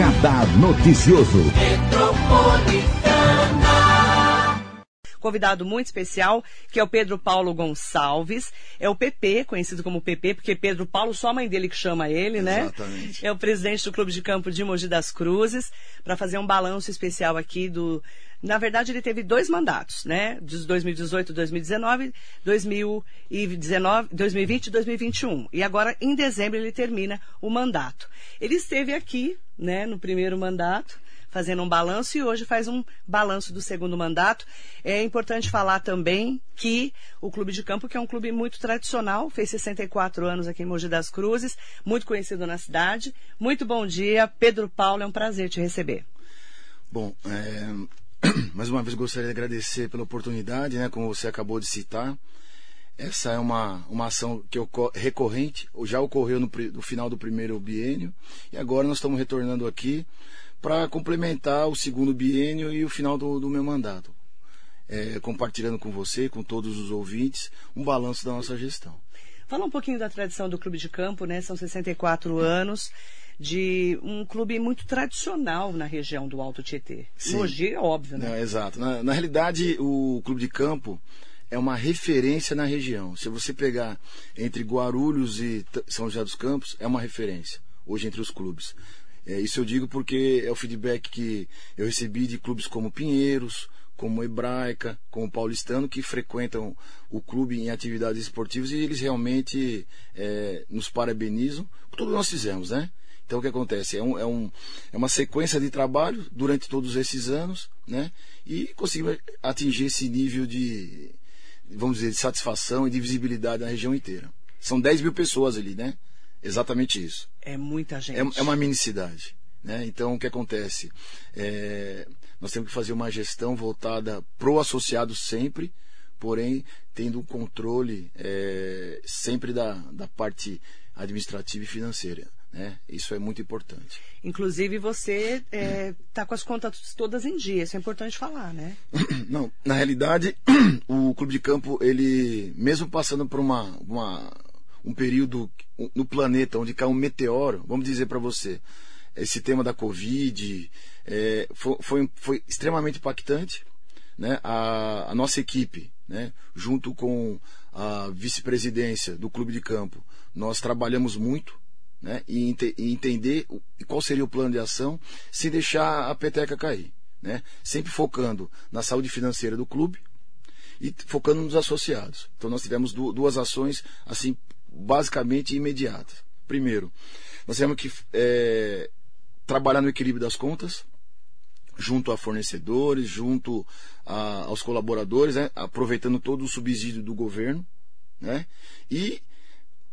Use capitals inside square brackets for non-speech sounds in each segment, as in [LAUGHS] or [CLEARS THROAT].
Radar Noticioso. Convidado muito especial, que é o Pedro Paulo Gonçalves. É o PP, conhecido como PP, porque Pedro Paulo, só a mãe dele que chama ele, né? Exatamente. É o presidente do Clube de Campo de Mogi das Cruzes, para fazer um balanço especial aqui do. Na verdade, ele teve dois mandatos, né? De 2018, 2019, 2019, 2020 e 2021. E agora, em dezembro, ele termina o mandato. Ele esteve aqui, né, no primeiro mandato fazendo um balanço e hoje faz um balanço do segundo mandato. É importante falar também que o Clube de Campo, que é um clube muito tradicional, fez 64 anos aqui em Mogi das Cruzes, muito conhecido na cidade. Muito bom dia, Pedro Paulo, é um prazer te receber. Bom, é, [CLEARS THROAT] mais uma vez gostaria de agradecer pela oportunidade, né, como você acabou de citar. Essa é uma, uma ação que ocorre, recorrente, já ocorreu no, no final do primeiro biênio, e agora nós estamos retornando aqui para complementar o segundo biênio e o final do, do meu mandato. É, compartilhando com você, com todos os ouvintes, um balanço da nossa gestão. Fala um pouquinho da tradição do Clube de Campo, né? São 64 anos de um clube muito tradicional na região do Alto Tietê. Sim. Mogi é óbvio, né? Não, exato. Na, na realidade, o Clube de Campo é uma referência na região. Se você pegar entre Guarulhos e São José dos Campos, é uma referência hoje entre os clubes. É, isso eu digo porque é o feedback que eu recebi de clubes como Pinheiros, como Hebraica, como Paulistano, que frequentam o clube em atividades esportivas e eles realmente é, nos parabenizam por tudo que nós fizemos, né? Então o que acontece? É, um, é, um, é uma sequência de trabalho durante todos esses anos, né? E conseguimos atingir esse nível de, vamos dizer, de satisfação e de visibilidade na região inteira. São 10 mil pessoas ali, né? Exatamente isso. É muita gente. É, é uma mini cidade. Né? Então, o que acontece? É, nós temos que fazer uma gestão voltada pro associado sempre, porém tendo um controle é, sempre da, da parte administrativa e financeira. Né? Isso é muito importante. Inclusive, você está é, tá com as contas todas em dia, isso é importante falar, né? [COUGHS] Não, na realidade, [COUGHS] o Clube de Campo, ele, mesmo passando por uma, uma um período no planeta onde cai um meteoro, vamos dizer para você, esse tema da Covid é, foi, foi, foi, extremamente impactante. Né? A, a, nossa equipe, né? junto com a vice-presidência do clube de campo, nós trabalhamos muito né? e, e entender o, qual seria o plano de ação sem deixar a peteca cair. Né? Sempre focando na saúde financeira do clube e focando nos associados. Então nós tivemos duas ações assim basicamente imediatas. Primeiro, nós temos que é, trabalhar no equilíbrio das contas, junto a fornecedores, junto a, aos colaboradores, né, aproveitando todo o subsídio do governo, né, e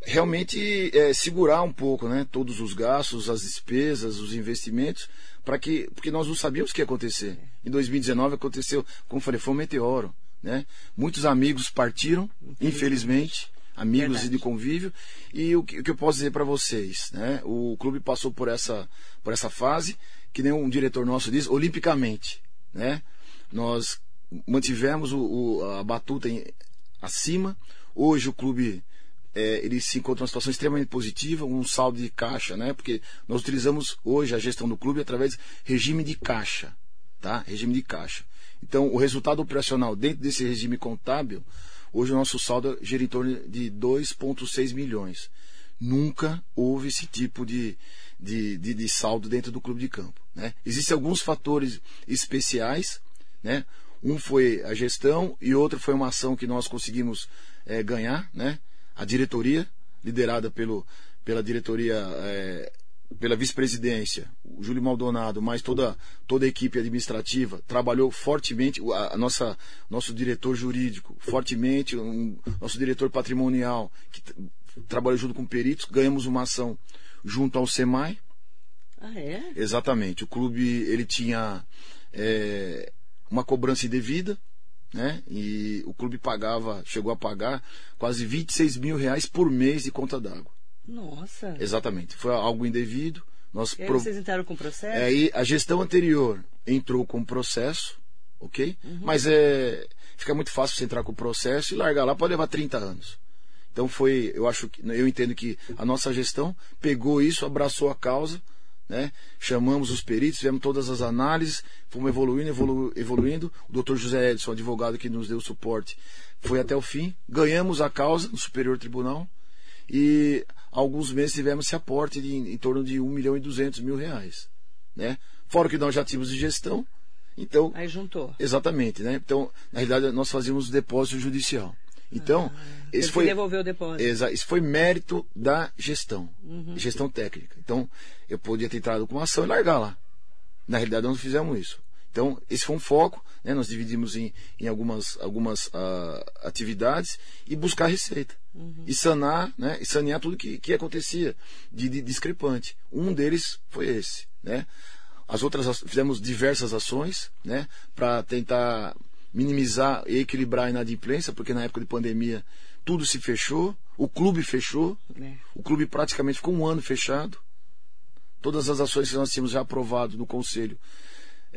realmente é, segurar um pouco, né, todos os gastos, as despesas, os investimentos, para que, porque nós não sabíamos o que ia acontecer. Em 2019 aconteceu, como falei, foi um meteoro, né? Muitos amigos partiram, infelizmente amigos Verdade. e de convívio. E o que, o que eu posso dizer para vocês, né? O clube passou por essa, por essa fase, que nem um diretor nosso diz, olimpicamente, né? Nós mantivemos o, o a batuta em, acima. Hoje o clube é, ele se encontra uma situação extremamente positiva, um saldo de caixa, né? Porque nós utilizamos hoje a gestão do clube através de regime de caixa, tá? Regime de caixa. Então, o resultado operacional dentro desse regime contábil Hoje o nosso saldo gira em torno de 2,6 milhões. Nunca houve esse tipo de, de, de, de, saldo dentro do clube de campo. Né? Existem alguns fatores especiais. Né? Um foi a gestão e outro foi uma ação que nós conseguimos é, ganhar. Né? A diretoria, liderada pelo, pela diretoria é, pela vice-presidência, o Júlio Maldonado, mais toda, toda a equipe administrativa, trabalhou fortemente, a, a nossa, nosso diretor jurídico, fortemente, um, nosso diretor patrimonial, que trabalhou junto com peritos, ganhamos uma ação junto ao SEMAI. Ah, é? Exatamente. O clube, ele tinha é, uma cobrança indevida, né? E o clube pagava, chegou a pagar quase 26 mil reais por mês de conta d'água. Nossa. Exatamente. Foi algo indevido. Nós e aí pro... vocês entraram com processo? É, aí a gestão anterior entrou com processo, ok? Uhum. Mas é fica muito fácil você entrar com processo e largar lá pode levar 30 anos. Então foi, eu acho que eu entendo que a nossa gestão pegou isso, abraçou a causa, né? Chamamos os peritos, fizemos todas as análises, fomos evoluindo, evolu evoluindo. O doutor José Edson, advogado que nos deu suporte, foi até o fim. Ganhamos a causa no Superior Tribunal e alguns meses tivemos esse aporte de, em torno de 1 milhão e 200 mil reais. Né? Fora que nós já tínhamos de gestão. Então, Aí juntou. Exatamente, né? Então, na realidade, nós fazíamos depósito judicial. Então, Ah, esse teve foi que devolver o depósito. Exa isso foi mérito da gestão, Uhum. gestão técnica. Então, eu podia ter entrado com uma ação e largar lá. Na realidade, nós não fizemos isso. Então, esse foi um foco, né? nós dividimos em, em algumas, algumas ah, atividades e buscar receita. Uhum. E sanar, né? e sanear tudo que, que acontecia de, de discrepante. Um deles foi esse. Né? As outras fizemos diversas ações né? para tentar minimizar e equilibrar a inadimplência, porque na época de pandemia tudo se fechou, o clube fechou, né? o clube praticamente ficou um ano fechado. Todas as ações que nós tínhamos já aprovado no conselho,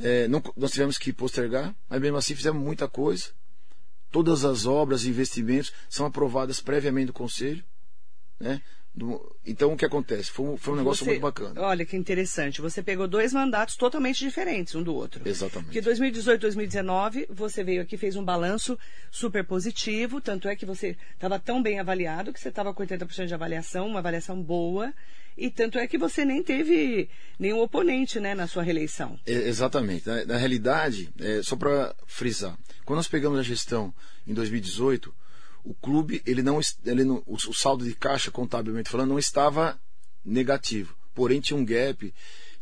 eh, não- nós tivemos que postergar, mas mesmo assim fizemos muita coisa. Todas as obras e investimentos são aprovadas previamente no conselho. Né? Do- então o que acontece? Foi um, foi um negócio Você- muito bacana. Olha que interessante. Você pegou dois mandatos totalmente diferentes um do outro. Exatamente. Porque 2018, 2019, você veio aqui fez um balanço super positivo, tanto é que você estava tão bem avaliado que você estava com 80% de avaliação, uma avaliação boa, e tanto é que você nem teve nenhum oponente, né, na sua reeleição. É, exatamente. Na, na realidade, é, só para frisar, quando nós pegamos a gestão em 2018, o clube, ele não, ele não- o, saldo de caixa, contabilmente falando, não estava negativo. Porém, tinha um gap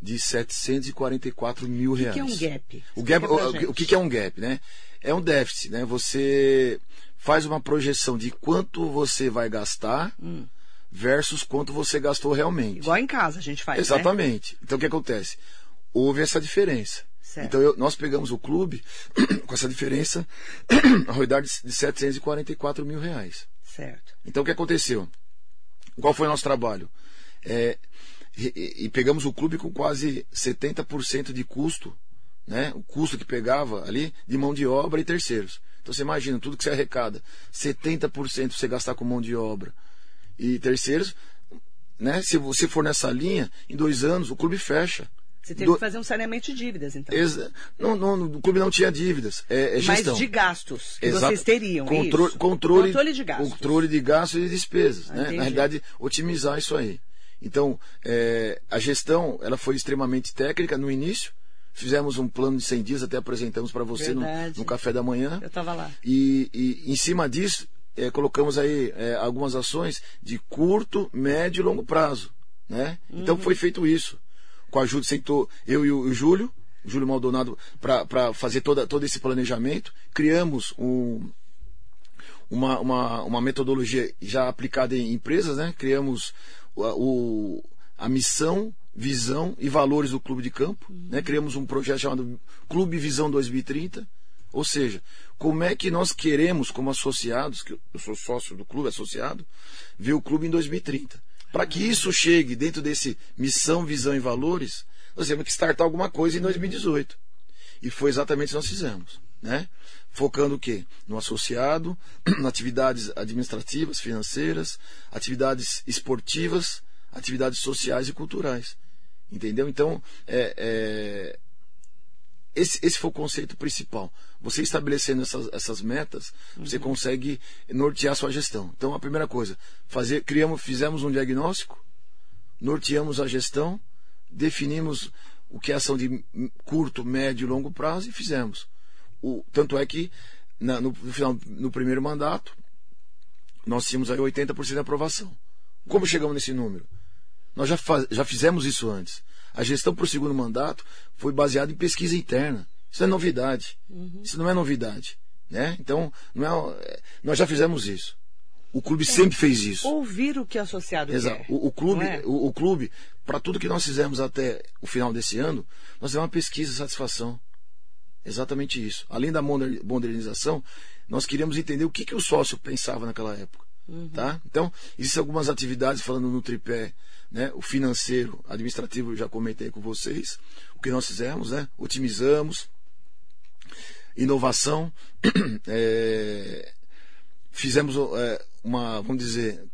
de 744 mil O reais. que é um gap? O, gap, o, o que que é um gap, né? É um déficit, né? Você faz uma projeção de quanto você vai gastar versus quanto você gastou realmente. Hum. Igual em casa a gente faz, né? Exatamente. Então o que acontece? Houve essa diferença. Certo. Então eu- nós pegamos o clube [CLEARS THROAT] com essa diferença [CLEARS THROAT] ao redor de de 744 mil reais. Certo. Então o que aconteceu? Qual foi o nosso trabalho? É, e, e- e pegamos o clube com quase 70% de custo, né? o custo que pegava ali de mão de obra e terceiros. Então você imagina, tudo que você arrecada, 70% você gastar com mão de obra e terceiros, né? se você for nessa linha, em dois anos o clube fecha. Você teve Do- que fazer um saneamento de dívidas, então. Exa- não, não, o clube não tinha dívidas, é, é Mas gestão. de gastos que Exato. vocês teriam. Contro- isso? Controle, controle de gastos. Controle de gastos e despesas. Ah, né? Na realidade, otimizar isso aí. Então, é, a gestão ela foi extremamente técnica no início. Fizemos um plano de 100 dias, até apresentamos para você no, no café da manhã. Eu estava lá. E, e em cima disso, é, colocamos aí é, algumas ações de curto, médio e longo prazo. Né? Então Uhum. foi feito isso. Com a ajuda, sentou eu e o, Júlio, o Júlio Maldonado, para fazer toda, todo esse planejamento. Criamos um, uma, uma, uma metodologia já aplicada em empresas, né? Criamos o, a missão, visão e valores do Clube de Campo, né? Criamos um projeto chamado Clube Visão 2030, ou seja, como é que nós queremos, como associados, que eu sou sócio do clube, associado, ver o clube em 2030. Para que isso chegue dentro desse missão, visão e valores, nós temos que startar alguma coisa em 2018. E foi exatamente o que nós fizemos. Né? Focando o quê? No associado, [CLEARS THROAT] atividades administrativas, financeiras, atividades esportivas, atividades sociais e culturais. Entendeu? Então, é, é, esse, esse foi o conceito principal. Você estabelecendo essas, essas metas, você consegue nortear sua gestão. Então, a primeira coisa, fazer, criamos, fizemos um diagnóstico, norteamos a gestão, definimos o que é ação de curto, médio e longo prazo e fizemos. O, tanto é que na- no, no final, no primeiro mandato, nós tínhamos aí 80% de aprovação. Como chegamos nesse número? Nós já, fa- já fizemos isso antes. A gestão para o segundo mandato foi baseada em pesquisa interna. Isso é novidade. Isso não é novidade. Né? Então, não é, nós já fizemos isso. O clube sempre fez isso. Ouvir o que o associado Exato. quer. O, o clube, é? o, o clube, para tudo que nós fizemos até o final desse ano, nós fizemos uma pesquisa de satisfação. Exatamente isso. Além da moder- modernização, nós queríamos entender o que, que o sócio pensava naquela época. Tá? Então, existem algumas atividades falando no tripé, né? o financeiro, administrativo, eu já comentei com vocês, o que nós fizemos, né? otimizamos, inovação, [CLEARS THROAT] é, fizemos é, uma, vamos dizer,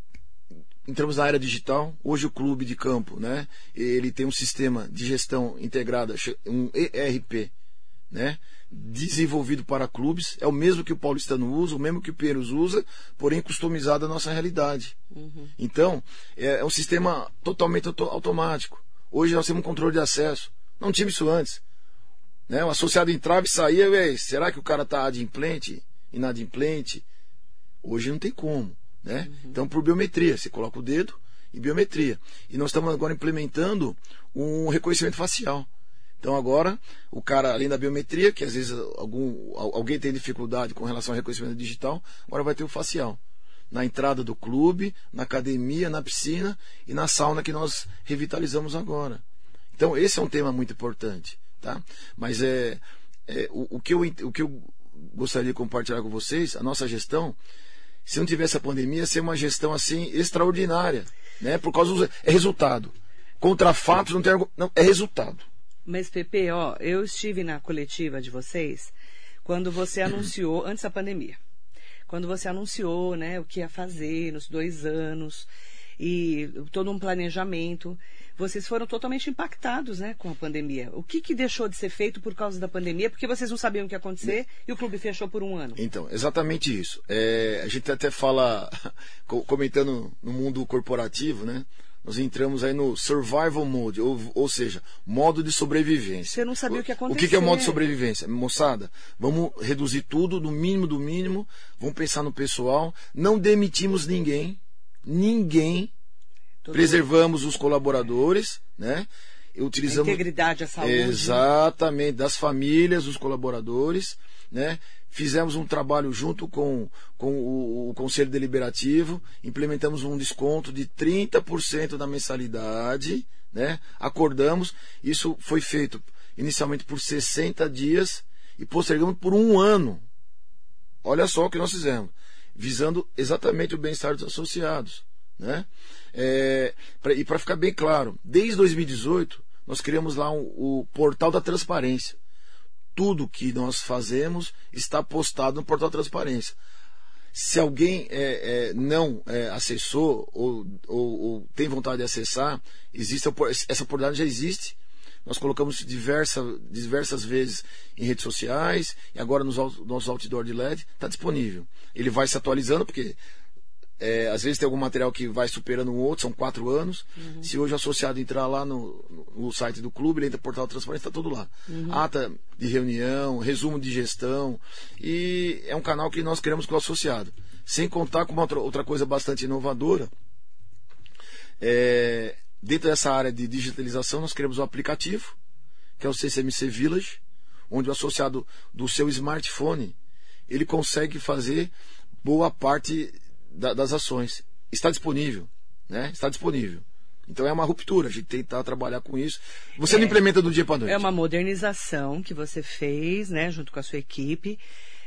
entramos na era digital. Hoje o clube de campo, né? Ele tem um sistema de gestão integrada, um ERP, né? Desenvolvido para clubes, é o mesmo que o paulistano usa, o mesmo que o Pinheiros usa, porém customizado à nossa realidade. Uhum. Então, é, é um sistema totalmente auto automático. Hoje nós temos um controle de acesso. Não tive isso antes. Né? O associado entrava e saía, véio, será que o cara está adimplente, inadimplente? Hoje não tem como. Né? Uhum. Então, por biometria, você coloca o dedo e biometria. E nós estamos agora implementando um reconhecimento facial. Então agora, o cara, além da biometria, que às vezes algum, alguém tem dificuldade com relação ao reconhecimento digital, agora vai ter o facial. Na entrada do clube, na academia, na piscina e na sauna que nós revitalizamos agora. Então esse é um tema muito importante. Tá? Mas é, é o, o, que eu, o que eu gostaria de compartilhar com vocês, a nossa gestão, se não tivesse a pandemia, ser uma gestão assim extraordinária, né? Por causa do é resultado. Contra fatos não tem não é resultado. Mas Pepe, ó, eu estive na coletiva de vocês quando você [CLEARS THROAT] anunciou antes da pandemia, quando você anunciou, né, o que ia fazer nos dois anos e todo um planejamento vocês foram totalmente impactados né, com a pandemia. O que, que deixou de ser feito por causa da pandemia? Porque vocês não sabiam o que ia acontecer e o clube fechou por um ano. Então, exatamente isso. É, a gente até fala, [LAUGHS] comentando no mundo corporativo, né? Nós entramos aí no survival mode, ou, ou seja, modo de sobrevivência. Você não sabia o, que ia acontecer. O que é o modo de sobrevivência? Moçada, vamos reduzir tudo no mínimo do mínimo, vamos pensar no pessoal, não demitimos ninguém, ninguém preservamos os colaboradores, né? Utilizamos a integridade, a saúde. Exatamente, das famílias, dos colaboradores, né? Fizemos um trabalho junto com, com o, o Conselho Deliberativo, implementamos um desconto de 30% da mensalidade, né? Acordamos, isso foi feito inicialmente por 60 dias e postergamos por um ano. Olha só o que nós fizemos, visando exatamente o bem-estar dos associados. Né? É, pra, e para ficar bem claro, desde 2018 nós criamos lá um, o portal da transparência. Tudo que nós fazemos está postado no portal da transparência. Se alguém é, é, não é, acessou ou, ou, ou, tem vontade de acessar, existe essa oportunidade já existe. Nós colocamos diversa, diversas vezes em redes sociais e agora nos nossos outdoor de LED está disponível. Ele vai se atualizando porque é, às vezes tem algum material que vai superando um outro, são quatro anos. Uhum. Se hoje o associado entrar lá no, no, site do clube, ele entra no portal transparência, está tudo lá. Uhum. Ata de reunião, resumo de gestão. E é um canal que nós queremos com o associado. Sem contar com uma outra, coisa bastante inovadora. É, dentro dessa área de digitalização, nós queremos um aplicativo, que é o CCMC Village, onde o associado do seu smartphone ele consegue fazer boa parte da, das ações. Está disponível, né? Está disponível. Então é uma ruptura, a gente tentar trabalhar com isso. Você é, não implementa do dia para noite. É uma modernização que você fez, né, junto com a sua equipe.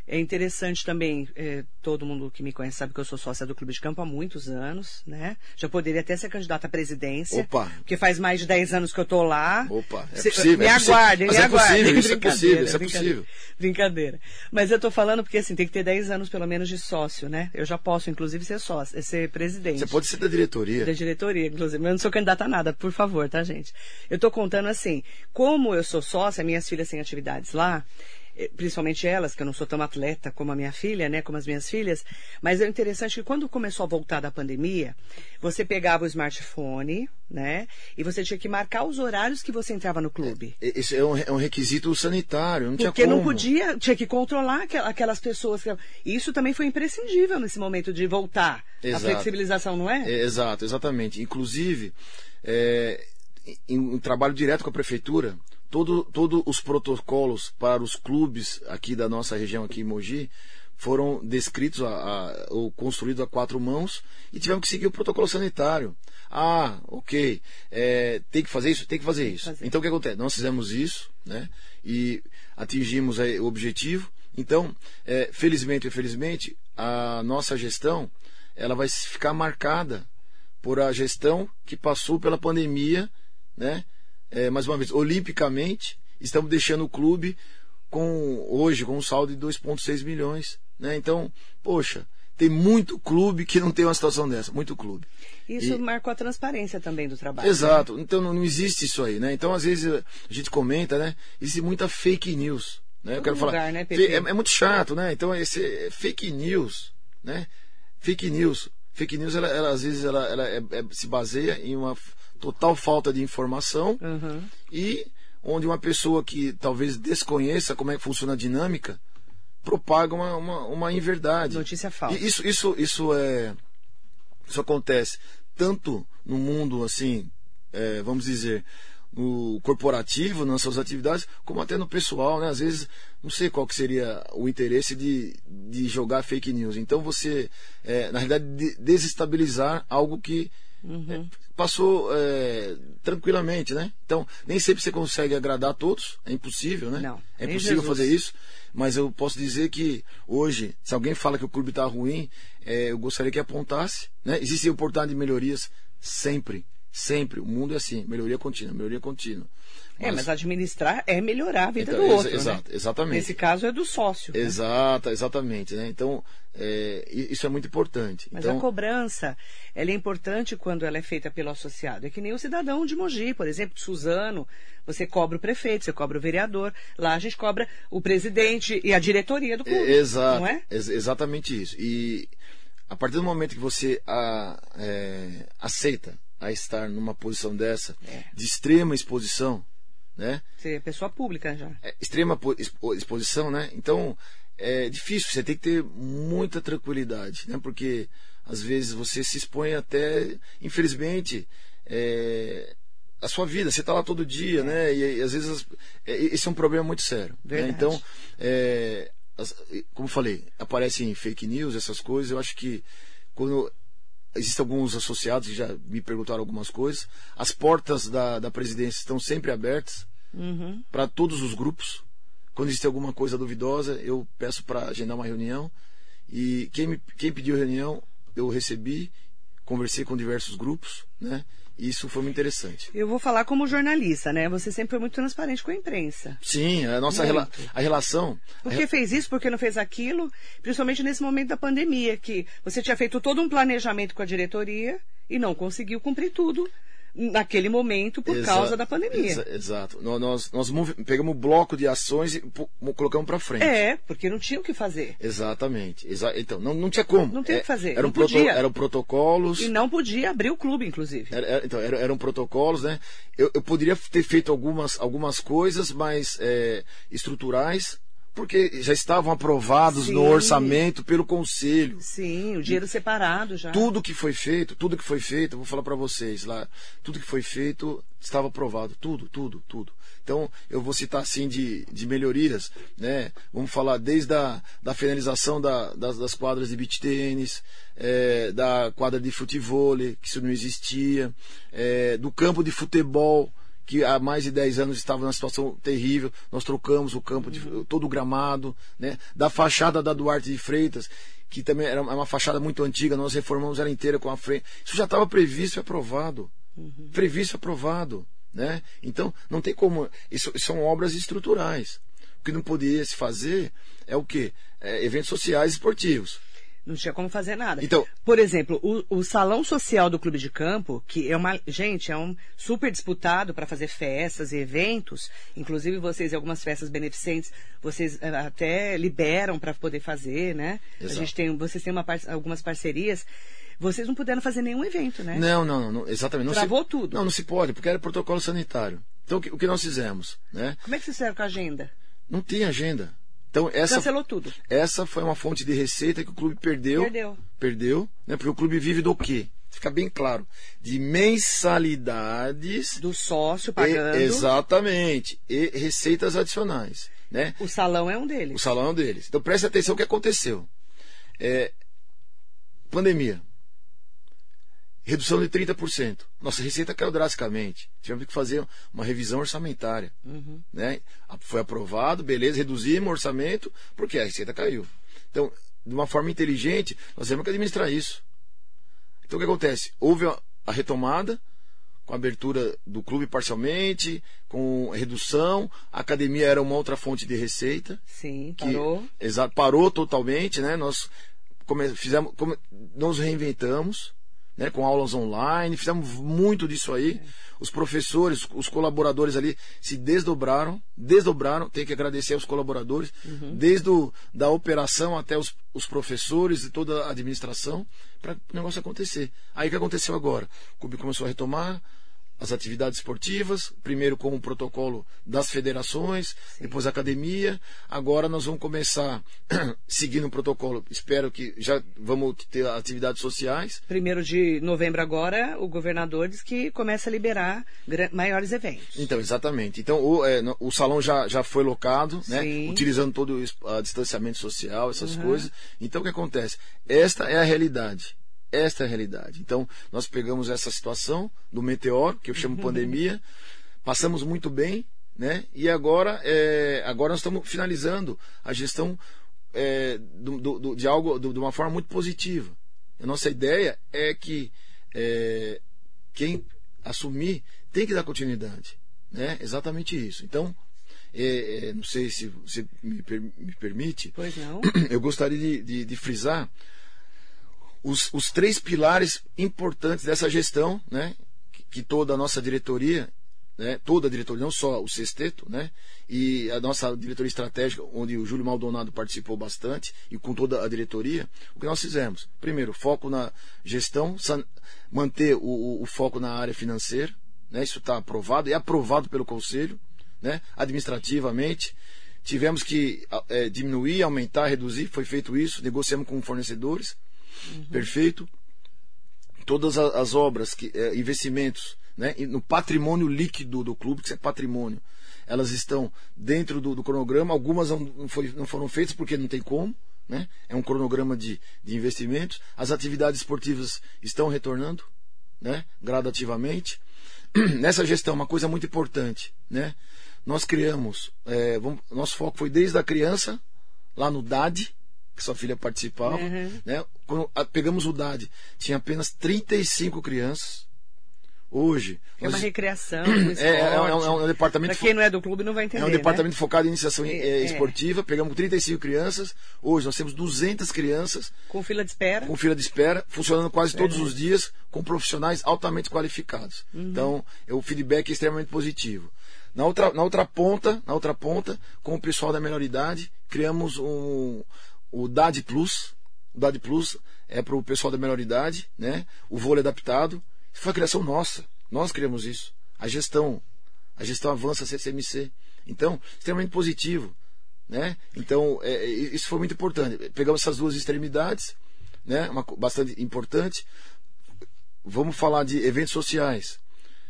É interessante também, é, todo mundo que me conhece sabe que eu sou sócia do Clube de Campo há muitos anos, né? Já poderia até ser candidata à presidência. Opa! Porque faz mais de 10 anos que eu tô lá. Opa, é possível. Me é aguardem, me é aguardem. Possível, isso é possível, isso é possível. Brincadeira. Mas eu tô falando porque assim, tem que ter 10 anos pelo menos de sócio, né? Eu já posso, inclusive, ser sócio, ser presidente. Você pode ser da diretoria. Da diretoria, inclusive. Eu não sou candidata a nada, por favor, tá, gente? Eu tô contando assim, como eu sou sócia, minhas filhas têm atividades lá, eh, principalmente elas, que eu não sou tão atleta como a minha filha, né, como as minhas filhas, mas é interessante que quando começou a voltar da pandemia, você pegava o smartphone, né, e você tinha que marcar os horários que você entrava no clube. Esse é um, é um requisito sanitário, não Porque não podia, tinha que controlar aquelas pessoas. Que... Isso também foi imprescindível nesse momento de voltar. Exato. A flexibilização, não é? é exato, exatamente. Inclusive, é, em, em trabalho direto com a prefeitura, todos todo os protocolos para os clubes aqui da nossa região, aqui em Mogi, foram descritos a, a, ou construídos a quatro mãos e tivemos que seguir o protocolo sanitário. Ah, ok, é, tem que fazer isso, tem que fazer isso. Fazer. Então o que acontece? Nós fizemos isso, né? E atingimos aí, o objetivo. Então, é, felizmente ou infelizmente, a nossa gestão ela vai ficar marcada por a gestão que passou pela pandemia, né? É, mais uma vez, olimpicamente, estamos deixando o clube com hoje com um saldo de 2,6 milhões. Né? Então, poxa, tem muito clube que não tem uma situação dessa, muito clube. Isso e... marcou a transparência também do trabalho. Exato, né? então não, não, existe isso aí, né? Então às vezes a gente comenta, né? Existe muita fake news, né? Eu quero lugar, falar, né, é, é, muito chato, né? Então esse é fake news, né? Fake news, fake news, ela, ela às vezes ela, ela é, é, se baseia em uma total falta de informação uhum. e onde uma pessoa que talvez desconheça como é que funciona a dinâmica propaga uma, uma, uma inverdade. Notícia falsa. E isso, isso, isso é. Isso acontece tanto no mundo, assim, é, vamos dizer, no corporativo, nas suas atividades, como até no pessoal, né? Às vezes, não sei qual que seria o interesse de, de jogar fake news. Então você, é, na realidade, de, desestabilizar algo que uhum. é, passou é, tranquilamente, né? Então, nem sempre você consegue agradar a todos, é impossível, né? Não, é impossível fazer isso. Mas eu posso dizer que hoje, se alguém fala que o clube está ruim, é, eu gostaria que apontasse. Né? Existem oportunidades de melhorias sempre. Sempre. O mundo é assim, melhoria contínua, melhoria contínua. Mas... É, mas administrar é melhorar a vida então, do outro. Ex exato, né? exatamente. Nesse caso é do sócio. Exato, né? exatamente. Né? Então, é, isso é muito importante. Mas então... a cobrança, ela é importante quando ela é feita pelo associado. É que nem o cidadão de Mogi, por exemplo, de Suzano. Você cobra o prefeito, você cobra o vereador. Lá a gente cobra o presidente e a diretoria do clube. Exato. Não é? Ex exatamente isso. E a partir do momento que você a, é, aceita a estar numa posição dessa, é. de extrema exposição, né? Você é pessoa pública já. É, extrema exposição, né? Então, é difícil, você tem que ter muita tranquilidade, né? Porque às vezes você se expõe até, infelizmente, é, a sua vida, você está lá todo dia, né? E, e às vezes é, esse é um problema muito sério. Né? Então, é, as, como falei, aparecem fake news, essas coisas. Eu acho que quando existem alguns associados que já me perguntaram algumas coisas, as portas da, da presidência estão sempre abertas uhum. para todos os grupos. Quando existe alguma coisa duvidosa, eu peço para agendar uma reunião. E quem, me, quem pediu reunião, eu recebi, conversei com diversos grupos, né? Isso foi muito interessante. Eu vou falar como jornalista, né? Você sempre foi muito transparente com a imprensa. Sim, a nossa rela a relação. Por que fez isso? Por que não fez aquilo? Principalmente nesse momento da pandemia, que você tinha feito todo um planejamento com a diretoria e não conseguiu cumprir tudo naquele momento por Exa causa da pandemia. Exa exato. Nós, nós pegamos o bloco de ações e colocamos para frente. É, porque não tinha o que fazer. Exatamente. Exa então, não, não tinha como. Não tinha o é, que fazer. Eram, proto eram protocolos. E não podia abrir o clube, inclusive. Era, era, então, eram, eram protocolos, né? Eu, eu poderia ter feito algumas, algumas coisas mais é, estruturais porque já estavam aprovados Sim. no orçamento pelo conselho. Sim, o dinheiro e separado já. Tudo que foi feito, tudo que foi feito, vou falar para vocês lá, tudo que foi feito estava aprovado, tudo, tudo, tudo. Então, eu vou citar assim de, de melhorias, né? Vamos falar desde a da finalização da, das, das quadras de beach tênis, é, da quadra de futebol, que isso não existia, é, do campo de futebol, que há mais de 10 anos estava numa situação terrível. Nós trocamos o campo, de, todo o gramado, né? Da fachada da Duarte de Freitas, que também era uma fachada muito antiga, nós reformamos ela inteira com a frente. Isso já estava previsto e aprovado. Uhum. Previsto e aprovado. Né? Então, não tem como. Isso, são obras estruturais. O que não poderia se fazer é o quê? É, eventos sociais e esportivos. Não tinha como fazer nada. Então, Por exemplo, o, o salão social do clube de campo, que é uma. Gente, é um super disputado para fazer festas e eventos. Inclusive, vocês, em algumas festas beneficentes, vocês eh, até liberam para poder fazer, né? Exato. A gente tem, vocês têm uma, algumas parcerias. Vocês não puderam fazer nenhum evento, né? Não, não, não exatamente. Não Travou se, tudo. Não, não se pode, porque era protocolo sanitário. Então, o que, o que nós fizemos? Né? Como é que vocês fizeram com a agenda? Não tinha agenda. Então, essa, Cancelou tudo. Essa foi uma fonte de receita que o clube perdeu. Perdeu. Perdeu, né? Porque o clube vive do quê? Fica bem claro. De mensalidades. Do sócio pagando. E, exatamente. E receitas adicionais. Né? O salão é um deles. O salão é um deles. Então preste atenção o que aconteceu. É, pandemia redução de 30%. Nossa receita caiu drasticamente. Tivemos que fazer uma revisão orçamentária. Uhum. Né? Foi aprovado, beleza, reduzimos o orçamento, porque a receita caiu. Então, de uma forma inteligente, nós temos que administrar isso. Então, o que acontece? Houve a retomada, com a abertura do clube parcialmente, com redução, a academia era uma outra fonte de receita. Sim, parou. exato, parou totalmente, né? Nós fizemos, nos reinventamos, né, com aulas online, fizemos muito disso aí. Os professores, os colaboradores ali se desdobraram, desdobraram, tem que agradecer aos colaboradores, uhum. desde o, da operação até os, os professores e toda a administração, para o negócio acontecer. Aí o que aconteceu agora? O clube começou a retomar, as atividades esportivas, primeiro com o protocolo das federações, Sim. depois a academia. Agora nós vamos começar [CLEARS THROAT] seguindo o protocolo. Espero que já vamos ter atividades sociais. Primeiro de novembro agora, o governador diz que começa a liberar maiores eventos. Então, exatamente. Então, o, é, o salão já, já foi locado, né? utilizando todo o distanciamento social, essas uhum. coisas. Então, o que acontece? Esta é a realidade. Esta é a realidade. Então, nós pegamos essa situação do meteoro, que eu chamo pandemia, passamos muito bem, né? E agora, é, agora nós estamos finalizando a gestão é, do, do, de algo do, de uma forma muito positiva. A nossa ideia é que é, quem assumir tem que dar continuidade, né? Exatamente isso. Então, é, é, não sei se você me, me, permite. Pois não. Eu gostaria de, de, de frisar os, os três pilares importantes dessa gestão, né? Que, toda a nossa diretoria, né? Toda a diretoria, não só o sexteto, né? E a nossa diretoria estratégica, onde o Júlio Maldonado participou bastante, e com toda a diretoria, o que nós fizemos? Primeiro, foco na gestão, manter o, o foco na área financeira, né? Isso está aprovado, é aprovado pelo Conselho, né? Administrativamente tivemos que é, diminuir, aumentar, reduzir, foi feito isso, negociamos com fornecedores, Uhum. Perfeito? Todas as obras, que, é, investimentos, né, no patrimônio líquido do clube, que é patrimônio, elas estão dentro do, do cronograma. Algumas não, foi, não, foram feitas porque não tem como. Né? É um cronograma de, de investimentos. As atividades esportivas estão retornando né? gradativamente. [CLEARS THROAT] Nessa gestão, uma coisa muito importante. Né? Nós criamos, é, vamos, nosso foco foi desde a criança, lá no DAD, que sua filha participava. Uhum. Né? Quando pegamos o DAD, tinha apenas 35 crianças. Hoje. É uma recreação. [CLEARS THROAT] Um é, é, é, um, é, um, departamento. Para quem não é do clube não vai entender. É um departamento né? focado em iniciação é, é, esportiva. Pegamos 35 crianças. Hoje nós temos 200 crianças. Com fila de espera. Com fila de espera, funcionando quase todos os dias, com profissionais altamente qualificados. Uhum. Então, o feedback é extremamente positivo. Na outra, na outra ponta, na outra ponta, com o pessoal da melhor idade, criamos um, o DAD Plus. O DAD Plus é para o pessoal da melhor idade, né? O vôlei adaptado. Isso foi a criação nossa. Nós criamos isso. A gestão. A gestão avança a CCMC. Então, extremamente positivo. Né? Então, é, é, isso foi muito importante. Pegamos essas duas extremidades, né? Uma, bastante importante. Vamos falar de eventos sociais.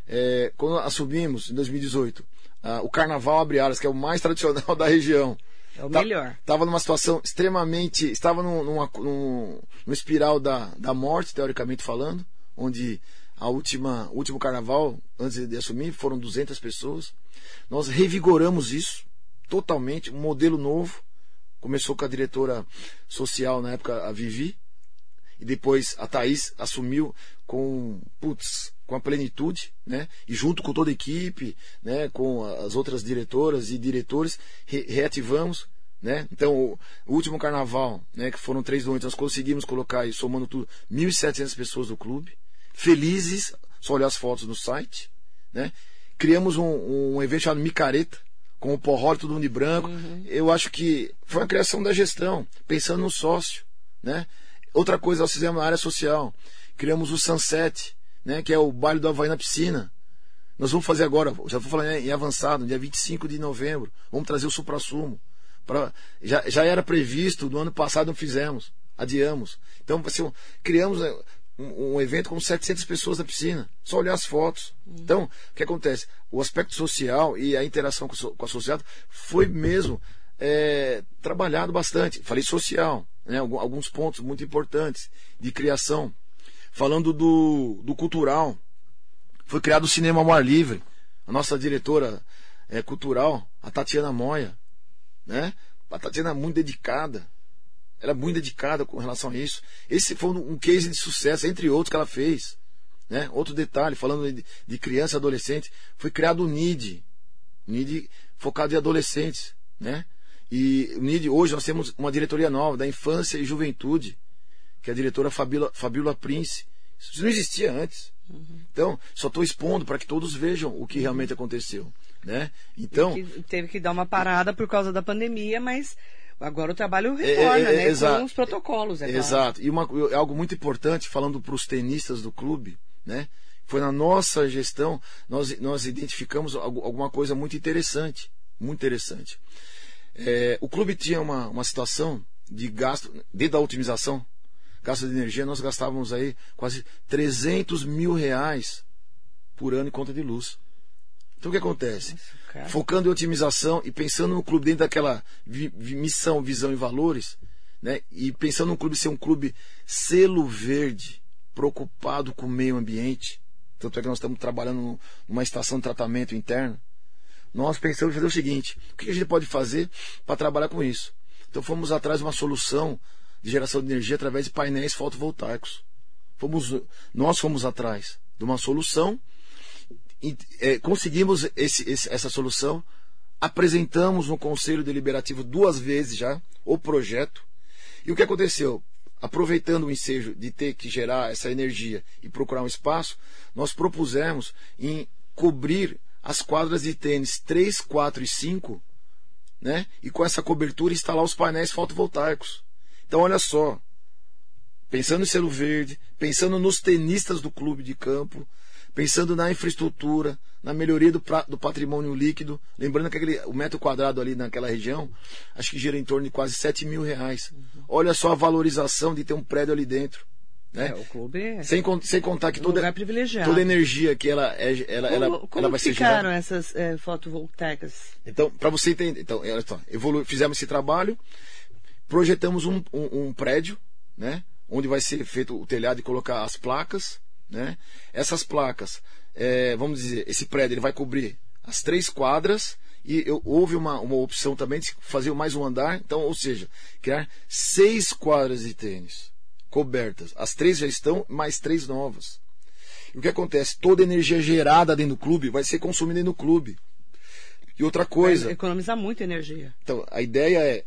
É, quando assumimos, em 2018, ah, o Carnaval Abre Aras, que é o mais [LAUGHS] tradicional da região. É o tá, melhor. Estava numa situação extremamente. Estava num, numa, num, espiral da, da morte, teoricamente falando, onde a última, o último carnaval, antes de assumir, foram 200 pessoas. Nós revigoramos isso totalmente, um modelo novo. Começou com a diretora social na época, a Vivi, e depois a Thaís assumiu com, putz, com a plenitude, né? E junto com toda a equipe, né? Com as outras diretoras e diretores, re reativamos, né? Então, o, último carnaval, né? Que foram três noites, nós conseguimos colocar, aí, somando tudo, 1.700 pessoas do clube, felizes, só olhar as fotos no site, né? Criamos um, um evento chamado Micareta, com o porró todo mundo de branco. Uhum. Eu acho que foi uma criação da gestão, pensando no sócio, né? Outra coisa, nós fizemos na área social. Criamos o Sunset, né, que é o baile do Havaí na piscina. Nós vamos fazer agora, já vou falar em avançado, dia 25 de novembro. Vamos trazer o supra-sumo. Pra, já, já era previsto, no ano passado não fizemos, adiamos. Então, assim, criamos né, um, um, evento com 700 pessoas na piscina. Só olhar as fotos. Uhum. Então, o que acontece? O aspecto social e a interação com, com o associado foi mesmo é, trabalhado bastante. Falei social né, alguns pontos muito importantes de criação. Falando do, do cultural, foi criado o Cinema ao Ar Livre. A nossa diretora é, cultural, a Tatiana Moya, né? A Tatiana é muito dedicada. Ela é muito dedicada com relação a isso. Esse foi um case de sucesso, entre outros, que ela fez. Né? Outro detalhe, falando de, de criança e adolescente, foi criado o NID. NID focado em adolescentes. Né? E NID, hoje nós temos uma diretoria nova da infância e juventude. que é a diretora Fabíola, Fabíola Prince. Isso não existia antes. Uhum. Então, só estou expondo para que todos vejam o que realmente aconteceu. Né? Então, que teve que dar uma parada por causa da pandemia, mas agora o trabalho retorna, é, é, né? Exato, com os protocolos. É exato. E uma, algo muito importante, falando para os tenistas do clube, né? Foi na nossa gestão, nós, nós identificamos alguma coisa muito interessante. Muito interessante. É, o clube tinha uma, uma situação de gasto, dentro da otimização, gasto de energia, nós gastávamos aí quase 300 mil reais por ano em conta de luz. Então o que acontece? Nossa, Focando em otimização e pensando no clube dentro daquela vi, missão, visão e valores, né? E pensando no clube ser um clube selo verde, preocupado com o meio ambiente. Tanto é que nós estamos trabalhando numa estação de tratamento interno. Nós pensamos em fazer o seguinte: o que a gente pode fazer para trabalhar com isso? Então fomos atrás de uma solução de geração de energia através de painéis fotovoltaicos. Fomos, nós fomos atrás de uma solução, e, é, conseguimos esse, esse, essa solução, apresentamos no Conselho Deliberativo duas vezes já o projeto. E o que aconteceu? Aproveitando o ensejo de ter que gerar essa energia e procurar um espaço, nós propusemos em cobrir as quadras de tênis 3, 4 e 5 né? E com essa cobertura instalar os painéis fotovoltaicos. Então olha só, pensando em selo verde, pensando nos tenistas do clube de campo, pensando na infraestrutura, na melhoria do, do patrimônio líquido, lembrando que aquele, o metro quadrado ali naquela região, acho que gira em torno de quase 7 mil reais. Uhum. Olha só a valorização de ter um prédio ali dentro. Né? É, o clube é sem, sem contar que toda, toda energia que ela é ela, como, ela, como ela vai ser gerada. essas é, fotovoltaicas? Então, para você entender, então, evolu fizemos esse trabalho, projetamos um, um, um, prédio, né, onde vai ser feito o telhado e colocar as placas, né? Essas placas, é, vamos dizer, esse prédio ele vai cobrir as três quadras e eu, houve uma, uma opção também de fazer mais um andar, então, ou seja, criar seis quadras de tênis cobertas. As três já estão, mais três novas. E o que acontece? Toda a energia gerada dentro do clube vai ser consumida do clube. E outra coisa. Vai economizar muita energia. Então, a ideia é,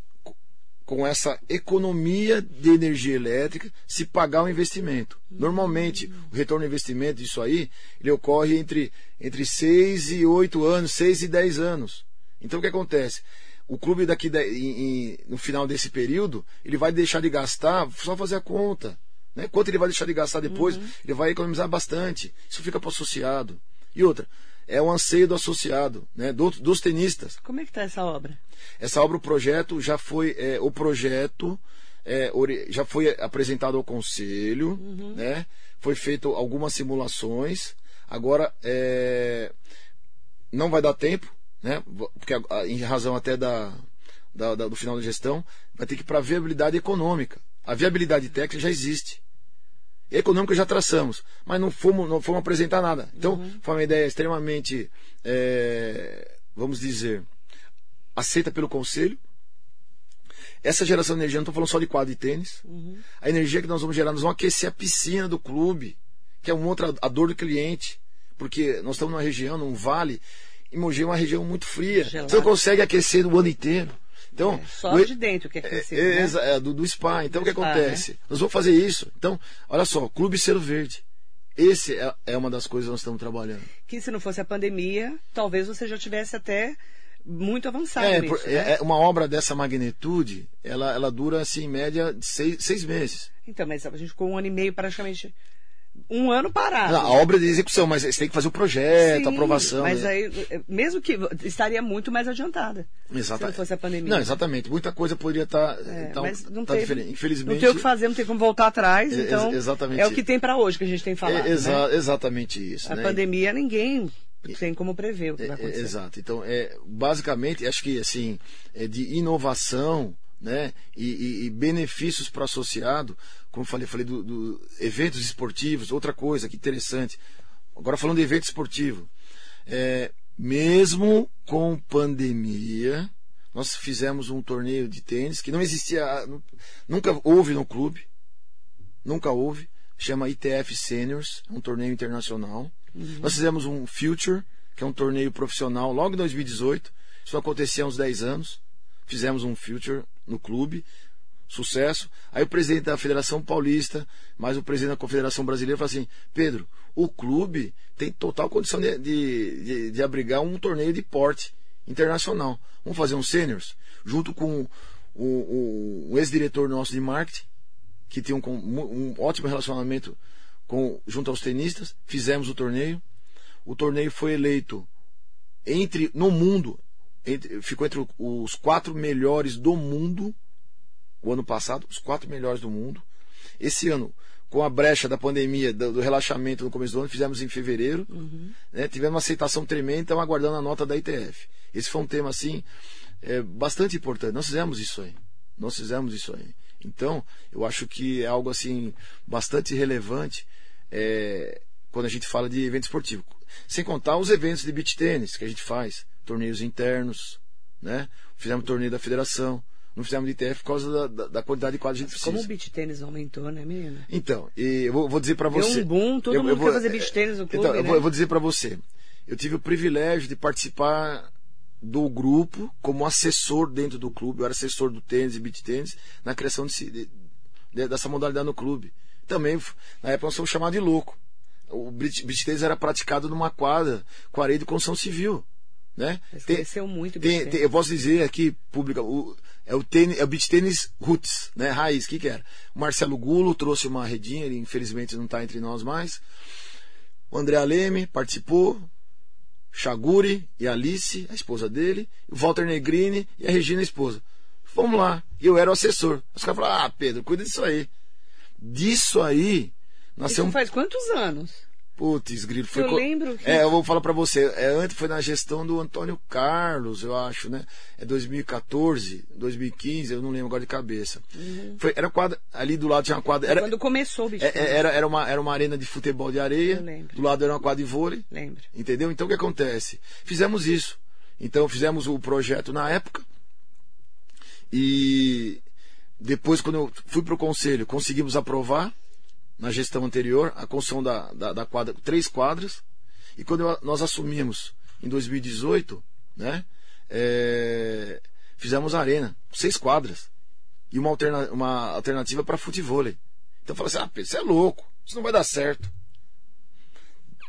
com essa economia de energia elétrica, se pagar o investimento. Normalmente, o retorno do investimento disso aí, ele ocorre entre, entre 6 e 8 anos, 6 e 10 anos. Então, o que acontece? o clube daqui da, em, em, no final desse período, ele vai deixar de gastar, só fazer a conta. Né? Quanto ele vai deixar de gastar depois, uhum. ele vai economizar bastante. Isso fica para o associado. E outra, é o anseio do associado, né? Do, dos tenistas. Como é que está essa obra? Essa obra, o projeto já foi, é, o projeto é, já foi apresentado ao conselho, uhum. né? Foi feito algumas simulações. Agora, é, não vai dar tempo, né? Porque em razão até da, da, da do final da gestão, vai ter que ir para a viabilidade econômica. A viabilidade técnica já existe. Econômica já traçamos, mas não fomos, não fomos apresentar nada. Então, uhum. foi uma ideia extremamente, é, vamos dizer, aceita pelo conselho. Essa geração de energia, não estou falando só de quadro de tênis. Uhum. A energia que nós vamos gerar, nós vamos aquecer a piscina do clube, que é uma outra a dor do cliente. Porque nós estamos numa região, num vale, e Mogi é uma região muito fria. Gelado. Você não consegue aquecer o ano inteiro. Então, é, só o, de dentro que é aquecer. É, né? é, do, do, spa. Então, do o que spa, acontece? Né? Nós vamos fazer isso. Então, olha só, Clube Selo Verde. Esse é, é uma das coisas que nós estamos trabalhando. Que se não fosse a pandemia, talvez você já tivesse até muito avançado é, nisso, é, né? é, uma obra dessa magnitude, ela, ela dura assim, em média seis, seis meses. Então, mas a gente ficou um ano e meio praticamente um ano parado. Não, a obra de execução, mas você tem que fazer o projeto, Sim, a aprovação. Mas né? aí, mesmo que estaria muito mais adiantada. Exatamente. Se não fosse a pandemia. Não, exatamente. Muita coisa poderia estar tá, é, tá, mas não tá teve, diferente. Infelizmente. Não tem o que fazer, não tem como voltar atrás. É, então, exatamente. é o que tem para hoje que a gente tem falado. É, exa né? Exatamente isso. A né? pandemia, ninguém tem como prever o que vai é, acontecer. Exato. Então, é, basicamente, acho que assim, é de inovação né? e, e, e benefícios para o associado como falei, falei do, do, eventos esportivos, outra coisa que interessante. Agora falando de evento esportivo, é, mesmo com pandemia, nós fizemos um torneio de tênis que não existia, nunca houve no clube, nunca houve, chama ITF Seniors, um torneio internacional. Uhum. Nós fizemos um Future, que é um torneio profissional, logo em 2018. Isso acontecia há uns 10 anos. Fizemos um Future no clube sucesso. Aí o presidente da Federação Paulista, mais o presidente da Confederação Brasileira, falou assim: Pedro, o clube tem total condição de, de, de, de abrigar um torneio de porte internacional. Vamos fazer um seniors, junto com o, o, o ex-diretor nosso de marketing, que tinha um, um, ótimo relacionamento com, junto aos tenistas. Fizemos o torneio. O torneio foi eleito entre no mundo, entre, ficou entre os quatro melhores do mundo o ano passado, os quatro melhores do mundo. Esse ano, com a brecha da pandemia, do, do relaxamento no começo do ano, fizemos em fevereiro. Uhum. Né, tivemos uma aceitação tremenda, estamos aguardando a nota da ITF. Esse foi um tema assim é, bastante importante. Nós fizemos isso aí. Nós fizemos isso aí. Então, eu acho que é algo assim bastante relevante é, quando a gente fala de evento esportivo. Sem contar os eventos de beach tênis que a gente faz, torneios internos, né? Fizemos torneio da federação, não fizemos de ITF por causa da, da, da quantidade de quadros que a gente precisa. Como o beach tênis aumentou, né, menina? Então, eu vou, vou dizer para você. Deu um boom, todo eu, mundo eu vou, quer fazer beach tênis no clube, então, né? eu, vou, eu vou dizer para você. Eu tive o privilégio de participar do grupo como assessor dentro do clube. Eu era assessor do tênis e beach tênis na criação de, de, de, dessa modalidade no clube. Também, na época, nós fomos chamados de louco. O beach tênis era praticado numa quadra com areia de construção civil. Né? Mas tem, cresceu muito tem, tem, Eu posso dizer aqui, pública, o, é o, tênis, é o beach tênis roots, né? raiz. O que, que era? O Marcelo Gulo trouxe uma redinha, ele infelizmente não está entre nós mais. O André Aleme participou, Chaguri e Alice, a esposa dele, o Walter Negrini e a Regina, a esposa. Vamos lá. E eu era o assessor. Os caras falaram: Ah, Pedro, cuida disso aí. Disso aí. Nasceu Isso faz quantos anos? Putz, grilo, foi. Eu co... lembro. Que... É, eu vou falar para você. É, antes foi na gestão do Antônio Carlos, eu acho, né? É 2014, 2015, eu não lembro agora de cabeça. Uhum. Foi, era quadra, ali do lado tinha uma quadra. Era, Quando começou o bicho. É, era, era, uma, era uma arena de futebol de areia. Eu lembro. Do lado era uma quadra de vôlei. Lembro. Entendeu? Então o que acontece? Fizemos isso. Então fizemos o projeto na época. E depois, quando eu fui para o conselho, conseguimos aprovar na gestão anterior, a construção da, da, da quadra, três quadras. E quando eu, nós assumimos em 2018, né, é, fizemos a arena, seis quadras. E uma, alterna, uma alternativa para futebol. Então eu falei assim: ah, você é louco, isso não vai dar certo.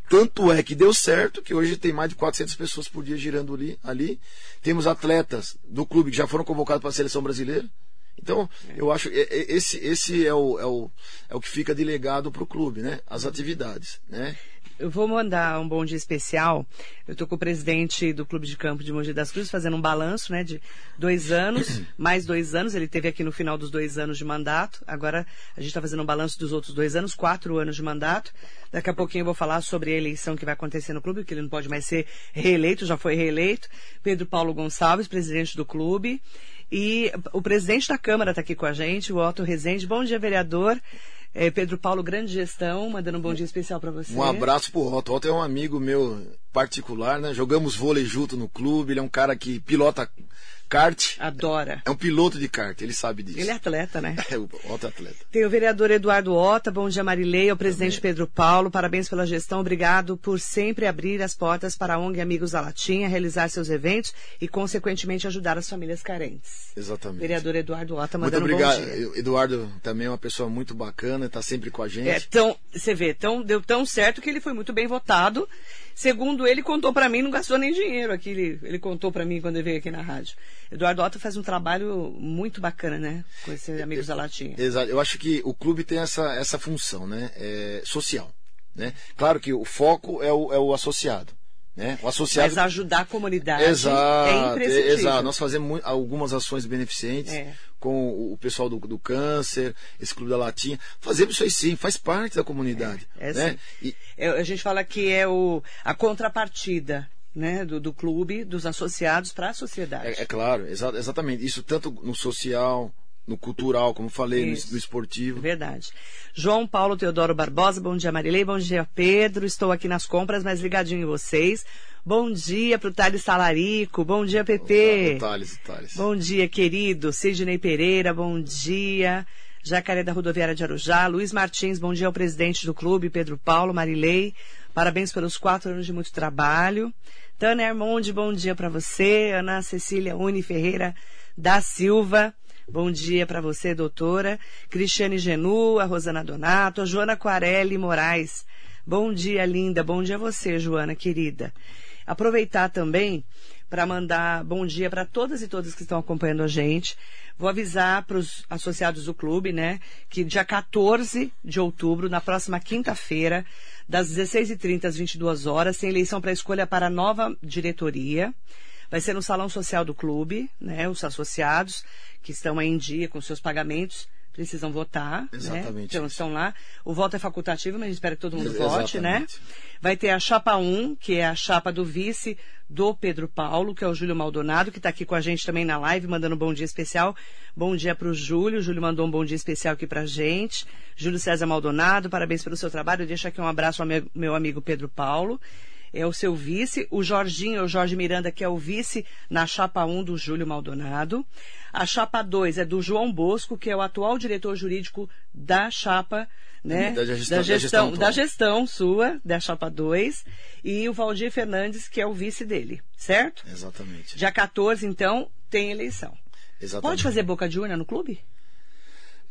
Tanto é que deu certo que hoje tem mais de 400 pessoas por dia girando ali. ali. Temos atletas do clube que já foram convocados para a seleção brasileira. Então, eu acho esse esse é o, é o, é o que fica de legado para o clube, né? As atividades, né? Eu vou mandar um bom dia especial. Eu estou com o presidente do Clube de Campo de Mogi das Cruzes fazendo um balanço, né, de dois anos, [COUGHS] mais dois anos. Ele teve aqui no final dos dois anos de mandato. Agora a gente está fazendo um balanço dos outros dois anos, quatro anos de mandato. Daqui a pouquinho eu vou falar sobre a eleição que vai acontecer no clube, que ele não pode mais ser reeleito, já foi reeleito. Pedro Paulo Gonçalves, presidente do clube. E o presidente da Câmara está aqui com a gente, o Otto Rezende. Bom dia, vereador. É, Pedro Paulo, grande gestão, mandando um bom dia especial para você. Um abraço pro Otto. Otto é um amigo meu particular, né? Jogamos vôlei junto no clube, ele é um cara que pilota kart. Adora. É um piloto de kart, ele sabe disso. Ele é atleta, né? [LAUGHS] É, o Otto é atleta. Tem o vereador Eduardo Ota, bom dia Marilei, ao presidente Também. Pedro Paulo, parabéns pela gestão, obrigado por sempre abrir as portas para a ONG Amigos da Latinha, realizar seus eventos e, consequentemente, ajudar as famílias carentes. Exatamente. Vereador Eduardo Ota, mandando Muito obrigado. Um bom dia. Eduardo também é uma pessoa muito bacana, está sempre com a gente. É, tão, você vê, tão, deu tão certo que ele foi muito bem votado. Segundo ele, contou para mim, não gastou nem dinheiro aqui. Ele, ele contou para mim quando ele veio aqui na rádio. Eduardo Otto faz um trabalho muito bacana, né? Com esses amigos da Latinha. Exato. Eu acho que o clube tem essa, essa função, né? É, social. Né? Claro que o foco é o, é o associado. Né? O associado... Mas ajudar a comunidade exato, é imprescindível. Exato. Nós fazemos algumas ações beneficentes É. com o pessoal do, do câncer, esse clube da Latinha. Fazemos isso aí sim, faz parte da comunidade. É, é né? sim. E, É, a gente fala que é o, a contrapartida né, do, do clube, dos associados para a sociedade. É, é claro, exa- exatamente. Isso tanto no social, no cultural, como falei, no, Isso. no esportivo. Verdade. João Paulo Teodoro Barbosa, bom dia Marilei, bom dia Pedro, estou aqui nas compras, mas ligadinho em vocês. Bom dia para o Thales Salarico, bom dia PP. O Thales, Thales. Bom dia, querido. Sidney Pereira, bom dia. Jacaré da Rodoviária de Arujá. Luiz Martins, bom dia ao presidente do clube, Pedro Paulo, Marilei. Parabéns pelos quatro anos de muito trabalho. Tânia Armonde, bom dia para você. Ana Cecília Uni Ferreira da Silva. Bom dia para você, doutora. Cristiane Genu, a Rosana Donato, a Joana Quarelli Moraes. Bom dia, linda. Bom dia a você, Joana, querida. Aproveitar também para mandar bom dia para todas e todos que estão acompanhando a gente. Vou avisar para os associados do clube, né, que dia 14 de outubro, na próxima quinta-feira, das 16h30 às 22 horas, tem eleição para escolha para a nova diretoria. Vai ser no Salão Social do Clube, né, os associados que estão aí em dia com seus pagamentos precisam votar. Exatamente. Né? Então estão lá. O voto é facultativo, mas a gente espera que todo mundo Exatamente. vote, né? Vai ter a chapa 1, que é a chapa do vice do Pedro Paulo, que é o Júlio Maldonado, que está aqui com a gente também na live, mandando um bom dia especial. Bom dia para o Júlio. O Júlio mandou um bom dia especial aqui para a gente. Júlio César Maldonado, parabéns pelo seu trabalho. Deixa aqui um abraço ao meu, meu amigo Pedro Paulo. É o seu vice. O Jorginho, o Jorge Miranda, que é o vice na chapa 1 do Júlio Maldonado. A chapa 2 é do João Bosco, que é o atual diretor jurídico da chapa, né? Da gestão- da da gestão gestão, atual. da gestão sua, da chapa 2. E o Valdir Fernandes, que é o vice dele, certo? Exatamente. Dia 14, então, tem eleição. Exatamente. Pode fazer boca de urna no clube?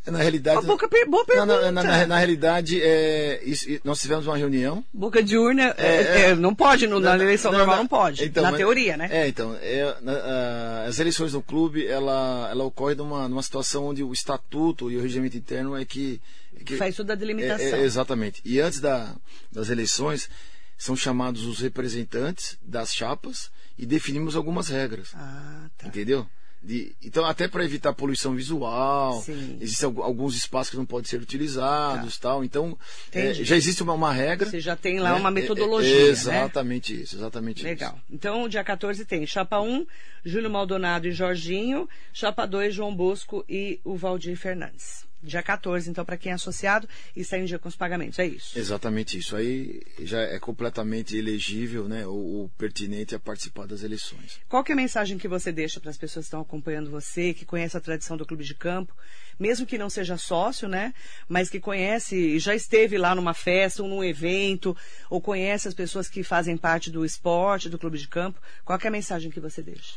Na realidade. Uma boca boa pergunta. na, na- na realidade, é, isso- nós tivemos uma reunião. Boca de urna, é, É, é, não pode, no- na eleição normal não. pode. Então, na mas- teoria, né? É, então, é, na- a- as eleições no clube, ela, ela ocorre numa, numa situação onde o estatuto e o regimento interno é que... é que Faz tudo a delimitação. É, é, exatamente. E antes da, das eleições, são chamados os representantes das chapas e definimos algumas regras. Ah, tá. Entendeu? De- então, até para evitar poluição visual, Sim. Tá. existem algu- alguns espaços que não podem ser utilizados tal. Então, é, já existe uma, uma regra. Você já tem lá né? uma É- é- metodologia, né? Exatamente isso, exatamente Legal. isso. Então, dia 14 tem Chapa 1, Júlio Maldonado e Jorginho. Chapa 2, João Bosco e o Valdir Fernandes. Dia 14, então, para quem é associado e está em dia com os pagamentos. É isso. Exatamente isso. Aí já é completamente elegível, né? Ou, ou pertinente a participar das eleições. Qual que é a mensagem que você deixa para as pessoas que estão acompanhando você, que conhecem a tradição do clube de campo, mesmo que não seja sócio, né? Mas que conhece e já esteve lá numa festa ou num evento, ou conhece as pessoas que fazem parte do esporte, do clube de campo. Qual que é a mensagem que você deixa?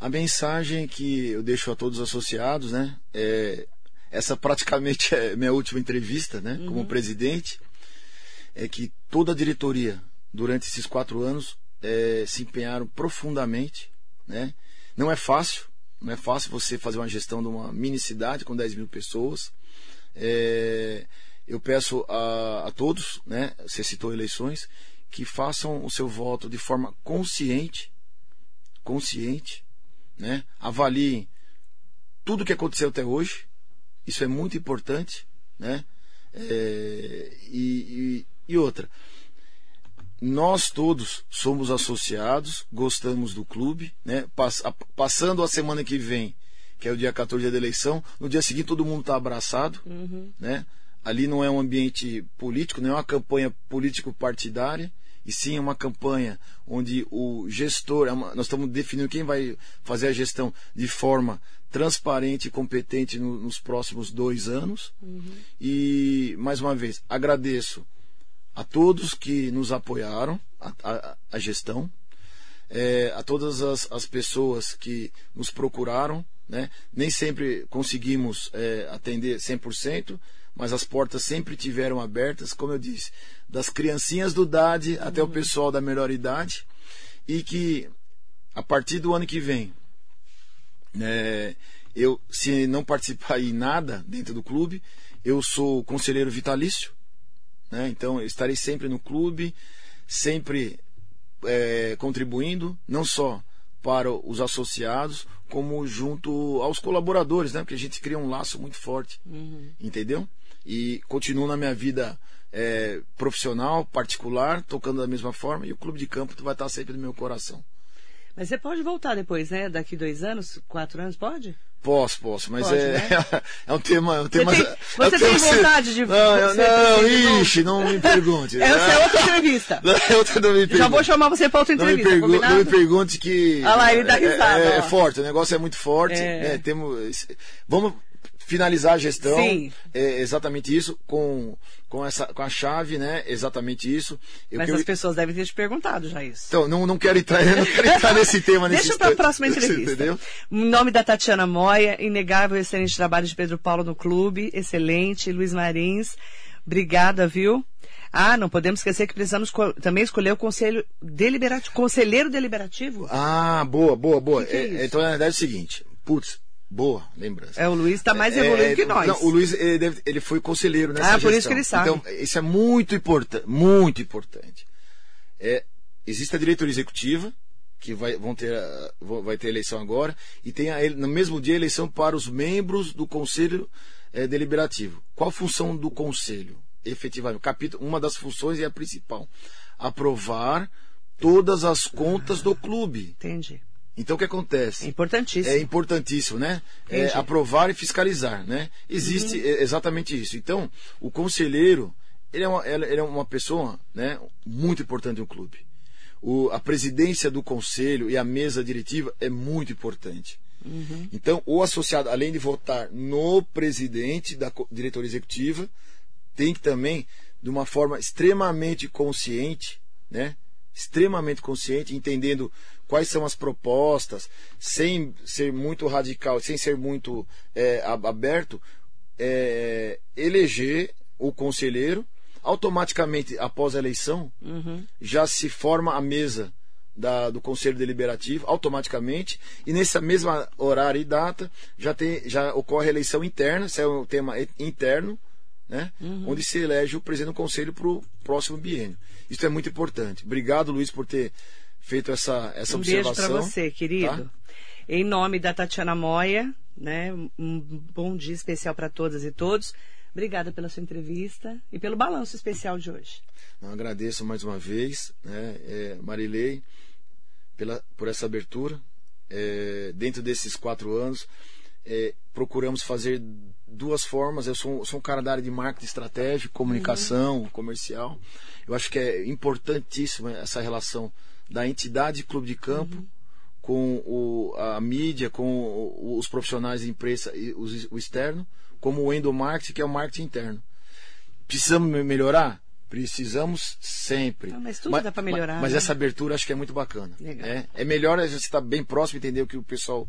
A mensagem que eu deixo a todos os associados, né? É, essa praticamente é minha última entrevista, né? Como presidente, é que toda a diretoria, durante esses quatro anos, é, se empenharam profundamente, né? Não é fácil, não é fácil você fazer uma gestão de uma mini cidade com 10 mil pessoas. É, eu peço a, a todos, né? Você citou eleições, que façam o seu voto de forma consciente, consciente, né? Avaliem tudo que aconteceu até hoje. Isso é muito importante, né? É, e, e- e outra, nós todos somos associados, gostamos do clube, né? Passando a semana que vem, que é o dia 14 dia da eleição, no dia seguinte todo mundo está abraçado, né? Ali não é um ambiente político, não é uma campanha político-partidária, e sim uma campanha onde o gestor, é nós estamos definindo quem vai fazer a gestão de forma transparente e competente no- nos próximos dois anos. E, mais uma vez, agradeço a todos que nos apoiaram, a, a- a gestão, é, a todas as, as pessoas que nos procuraram. Né? Nem sempre conseguimos é, atender 100%, mas as portas sempre tiveram abertas, como eu disse, das criancinhas do DAD até o pessoal da melhor idade, e que a partir do ano que vem, é, eu, se não participar em nada dentro do clube, eu sou conselheiro vitalício, né? então eu estarei sempre no clube, sempre é, contribuindo, não só para os associados, como junto aos colaboradores, né? porque a gente cria um laço muito forte, entendeu? E continuo na minha vida é, profissional, particular, tocando da mesma forma, e o clube de campo vai estar sempre no meu coração. Mas você pode voltar depois, né? Daqui dois anos, quatro anos, pode? Posso, posso, mas Pode, é, né? [LAUGHS] é um tema. É um tema tem- é um você tem vontade de- Não, eu- você não, novo? ixi, não me pergunte. Essa [LAUGHS] é outra entrevista. [LAUGHS] Não, outra não me Já pergunte. vou chamar você para outra Não me, entrevista, pergu- não me pergunte que. Olha lá, ele dá é- risada, É, é forte, o negócio é muito forte. É. né, temos, vamos finalizar a gestão. Sim. É exatamente isso, com, com, essa, com a chave, né? Exatamente isso. Eu Mas que eu- as pessoas devem ter te perguntado já isso. Então, não, não quero entrar, [LAUGHS] não quero entrar nesse tema nesse Deixa para a próxima [LAUGHS] entrevista. Entendeu? Em nome da Tatiana Moia, inegável excelente trabalho de Pedro Paulo no clube, excelente. Luiz Marins, obrigada, viu? Ah, não podemos esquecer que precisamos também escolher o conselho deliberativo, conselheiro deliberativo. Ah, boa, boa, boa. Que que é é, então, na verdade, é o seguinte. Putz, boa lembrança. É, o Luiz está mais É, evoluído que nós. não, o Luiz, ele, deve- ele foi conselheiro nessa Ah, por gestão. isso que ele sabe. Então, isso é muito importante, muito importante. É, existe a diretoria executiva, que vai, vão ter, vai ter eleição agora, e tem a, no mesmo dia a eleição para os membros do Conselho eh, Deliberativo. Qual a função do Conselho? Efetivamente, capítulo, uma das funções é a principal. Aprovar todas as contas do clube. Entendi. Então o que acontece? É importantíssimo. É importantíssimo, né? É, aprovar e fiscalizar, né? Existe Uhum. exatamente isso. Então, o conselheiro, ele é uma, ele é uma pessoa né, muito importante no clube. O- a presidência do conselho e a mesa diretiva é muito importante. Uhum. Então, o associado, além de votar no presidente da diretoria executiva, tem que também, de uma forma extremamente consciente, né? Extremamente consciente, entendendo quais são as propostas, sem ser muito radical, sem ser muito é, aberto, é, eleger o conselheiro. Automaticamente, após a eleição, Uhum. já se forma a mesa da- do Conselho Deliberativo automaticamente e nessa mesma horário e data já, tem, já ocorre a eleição interna, isso é um tema interno, né? onde se elege o presidente do Conselho para o próximo biênio. Isso é muito importante. Obrigado, Luiz, por ter feito essa, essa Um beijo observação. para você, querido. tá? Em nome da Tatiana Moia, né? Um bom dia especial para todas e todos. Obrigada pela sua entrevista e pelo balanço especial de hoje. Eu agradeço mais uma vez, né, é, Marilei, pela, por essa abertura. É, dentro desses quatro anos, é, procuramos fazer duas formas. Eu sou, sou um cara da área de marketing estratégico, comunicação, comercial. Eu acho que é importantíssima essa relação da entidade clube de campo com o, a mídia, com o- os profissionais de imprensa e os- o externo, como o endomarketing, que é o marketing interno. Precisamos me- melhorar? Precisamos sempre. Ah, mas tudo dá pra melhorar, Mas, né? essa abertura acho que é muito bacana. Legal. né? É melhor a gente estar bem próximo, entender o que o pessoal.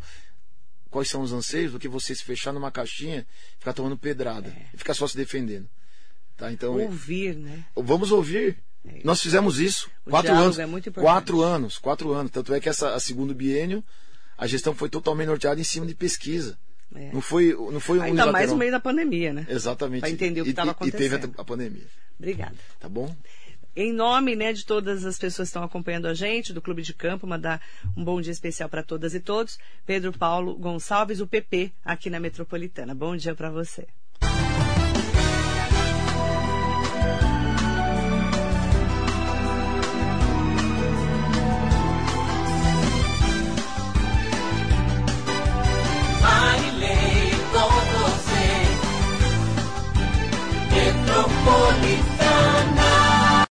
Quais são os anseios, do que você se fechar numa caixinha e ficar tomando pedrada. É. E ficar só se defendendo. Tá? Então, Ouvir, né? vamos ouvir. Nós fizemos isso. O quatro anos. é muito importante. quatro anos, quatro anos. Tanto é que essa a segundo biênio, a gestão foi totalmente norteada em cima de pesquisa. É. Não foi, não foi um Ainda mais no meio da pandemia, né? Exatamente. Pra entender o que estava e- E teve acontecendo. a, a pandemia. Obrigada. Tá bom? Em nome né, de todas as pessoas que estão acompanhando a gente, do Clube de Campo, mandar um bom dia especial para todas e todos. Pedro Paulo Gonçalves, o PP, aqui na Metropolitana. Bom dia para você.